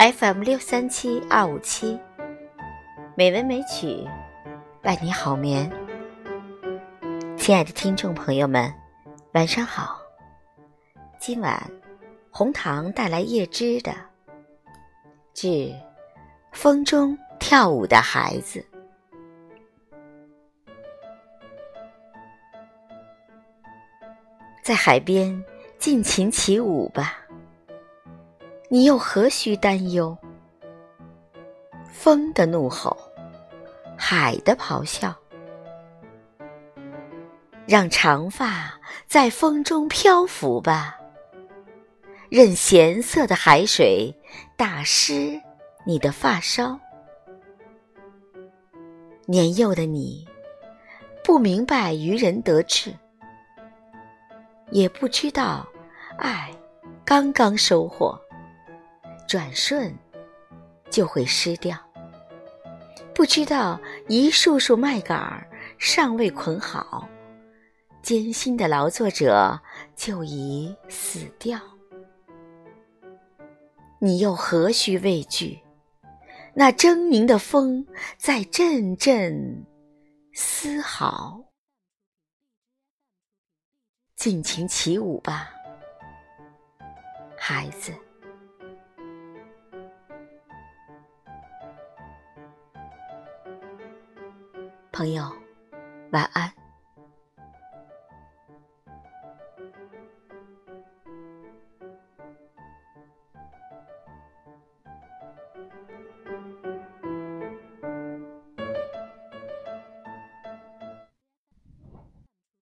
FM 六三七二五七，美文美曲，伴你好眠。亲爱的听众朋友们，晚上好。今晚红糖带来叶芝的《致风中跳舞的孩子》。在海边尽情起舞吧，你又何须担忧风的怒吼，海的咆哮？让长发在风中漂浮吧，任咸涩的海水打湿你的发梢。年幼的你，不明白渔人得志。也不知道，爱刚刚收获，转瞬就会失掉；不知道一束束麦秆儿尚未捆好，艰辛的劳作者就已死掉。你又何须畏惧？那狰狞的风在阵阵嘶嚎。尽情起舞吧，孩子。朋友，晚安。